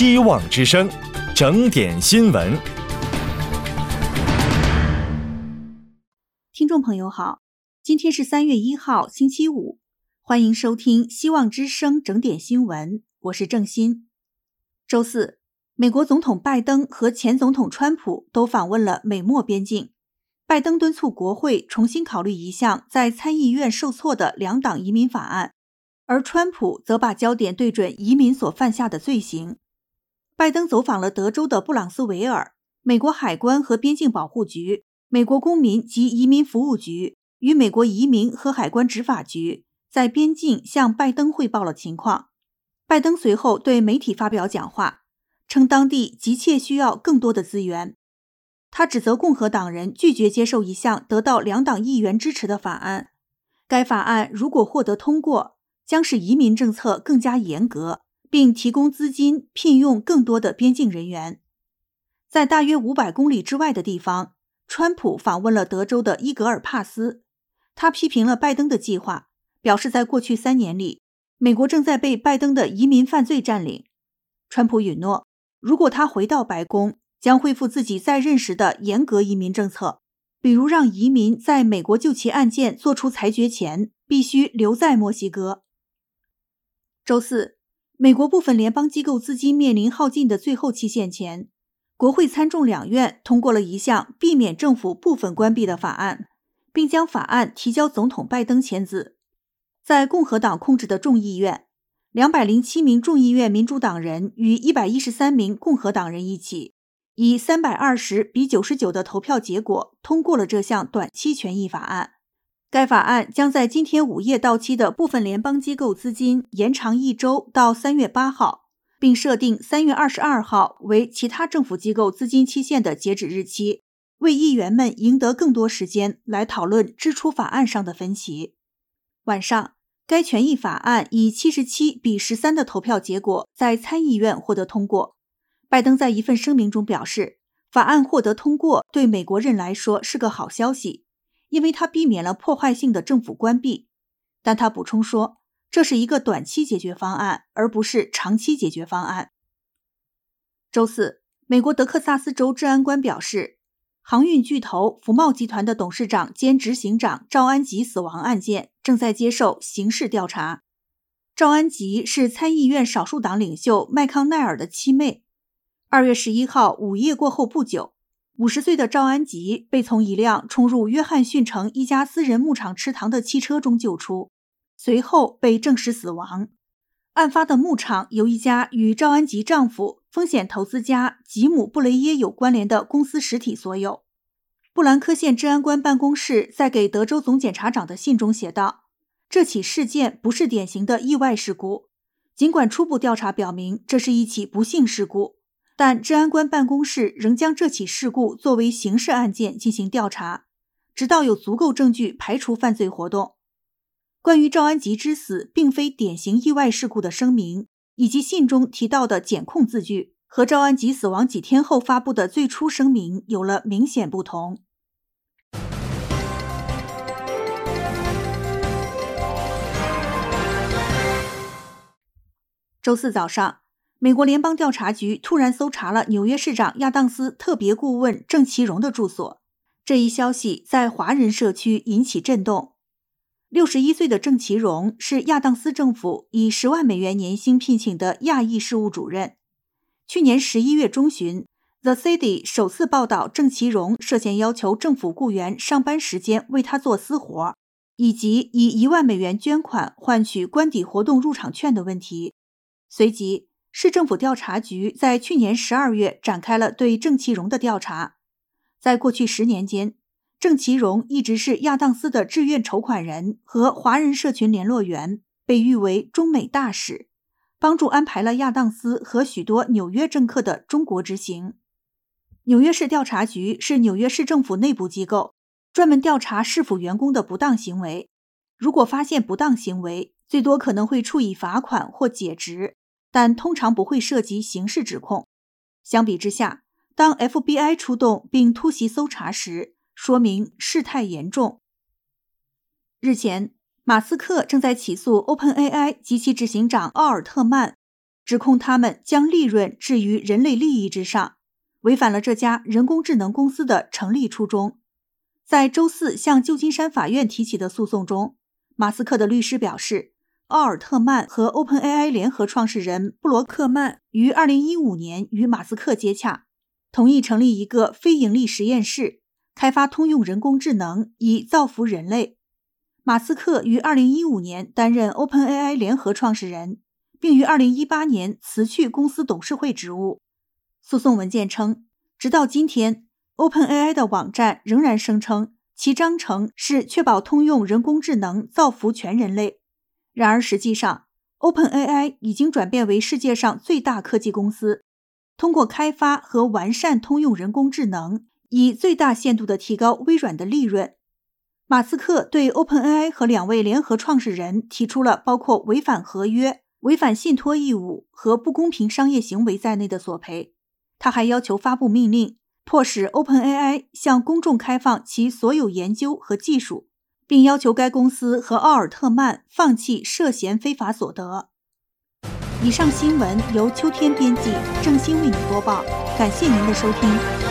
希望之声，整点新闻。听众朋友好，今天是三月一号，星期五，欢迎收听希望之声整点新闻，我是郑欣。周四，美国总统拜登和前总统川普都访问了美墨边境。拜登敦促国会重新考虑一项在参议院受挫的两党移民法案。而川普则把焦点对准移民所犯下的罪行。拜登走访了德州的布朗斯维尔，美国海关和边境保护局、美国公民及移民服务局与美国移民和海关执法局在边境向拜登汇报了情况。拜登随后对媒体发表讲话，称当地急切需要更多的资源。他指责共和党人拒绝接受一项得到两党议员支持的法案。该法案如果获得通过，将使移民政策更加严格，并提供资金聘用更多的边境人员。在大约五百公里之外的地方，川普访问了德州的伊格尔帕斯。他批评了拜登的计划，表示在过去三年里，美国正在被拜登的移民犯罪占领。川普允诺，如果他回到白宫，将恢复自己在任时的严格移民政策，比如让移民在美国就其案件作出裁决前必须留在墨西哥。周四，美国部分联邦机构资金面临耗尽的最后期限前，国会参众两院通过了一项避免政府部分关闭的法案，并将法案提交总统拜登签字。在共和党控制的众议院，两百零七名众议院民主党人与一百一十三名共和党人一起，以三百二十比九十九的投票结果通过了这项短期权益法案。该法案将在今天午夜到期的部分联邦机构资金延长一周到三月八号，并设定三月二十二号为其他政府机构资金期限的截止日期，为议员们赢得更多时间来讨论支出法案上的分歧。晚上，该权益法案以七十七比十三的投票结果在参议院获得通过。拜登在一份声明中表示，法案获得通过对美国人来说是个好消息。因为他避免了破坏性的政府关闭，但他补充说，这是一个短期解决方案，而不是长期解决方案。周四，美国德克萨斯州治安官表示，航运巨头福茂集团的董事长兼执行长赵安吉死亡案件正在接受刑事调查。赵安吉是参议院少数党领袖麦康奈尔的妻妹。二月十一号午夜过后不久。五十岁的赵安吉被从一辆冲入约翰逊城一家私人牧场池塘的汽车中救出，随后被证实死亡。案发的牧场由一家与赵安吉丈夫风险投资家吉姆·布雷耶有关联的公司实体所有。布兰科县治安官办公室在给德州总检察长的信中写道：“这起事件不是典型的意外事故，尽管初步调查表明这是一起不幸事故。”但治安官办公室仍将这起事故作为刑事案件进行调查，直到有足够证据排除犯罪活动。关于赵安吉之死并非典型意外事故的声明，以及信中提到的检控字句，和赵安吉死亡几天后发布的最初声明有了明显不同。周四早上。美国联邦调查局突然搜查了纽约市长亚当斯特别顾问郑其荣的住所，这一消息在华人社区引起震动。六十一岁的郑其荣是亚当斯政府以十万美元年薪聘请的亚裔事务主任。去年十一月中旬，《The City》首次报道郑其荣涉嫌要求政府雇员上班时间为他做私活，以及以一万美元捐款换取官邸活动入场券的问题。随即。市政府调查局在去年十二月展开了对郑其荣的调查。在过去十年间，郑其荣一直是亚当斯的志愿筹款人和华人社群联络员，被誉为中美大使，帮助安排了亚当斯和许多纽约政客的中国之行。纽约市调查局是纽约市政府内部机构，专门调查市府员工的不当行为。如果发现不当行为，最多可能会处以罚款或解职。但通常不会涉及刑事指控。相比之下，当 FBI 出动并突袭搜查时，说明事态严重。日前，马斯克正在起诉 OpenAI 及其执行长奥尔特曼，指控他们将利润置于人类利益之上，违反了这家人工智能公司的成立初衷。在周四向旧金山法院提起的诉讼中，马斯克的律师表示，奥尔特曼和 OpenAI 联合创始人布罗克曼于2015年与马斯克接洽，同意成立一个非盈利实验室，开发通用人工智能以造福人类。马斯克于2015年担任 OpenAI 联合创始人，并于2018年辞去公司董事会职务。诉讼文件称，直到今天，OpenAI 的网站仍然声称其章程是确保通用人工智能造福全人类。然而，实际上，OpenAI 已经转变为世界上最大科技公司，通过开发和完善通用人工智能，以最大限度地提高微软的利润。马斯克对 OpenAI 和两位联合创始人提出了包括违反合约、违反信托义务和不公平商业行为在内的索赔。他还要求发布命令，迫使 OpenAI 向公众开放其所有研究和技术，并要求该公司和奥尔特曼放弃涉嫌非法所得。以上新闻由秋天编辑，郑欣为您播报。感谢您的收听。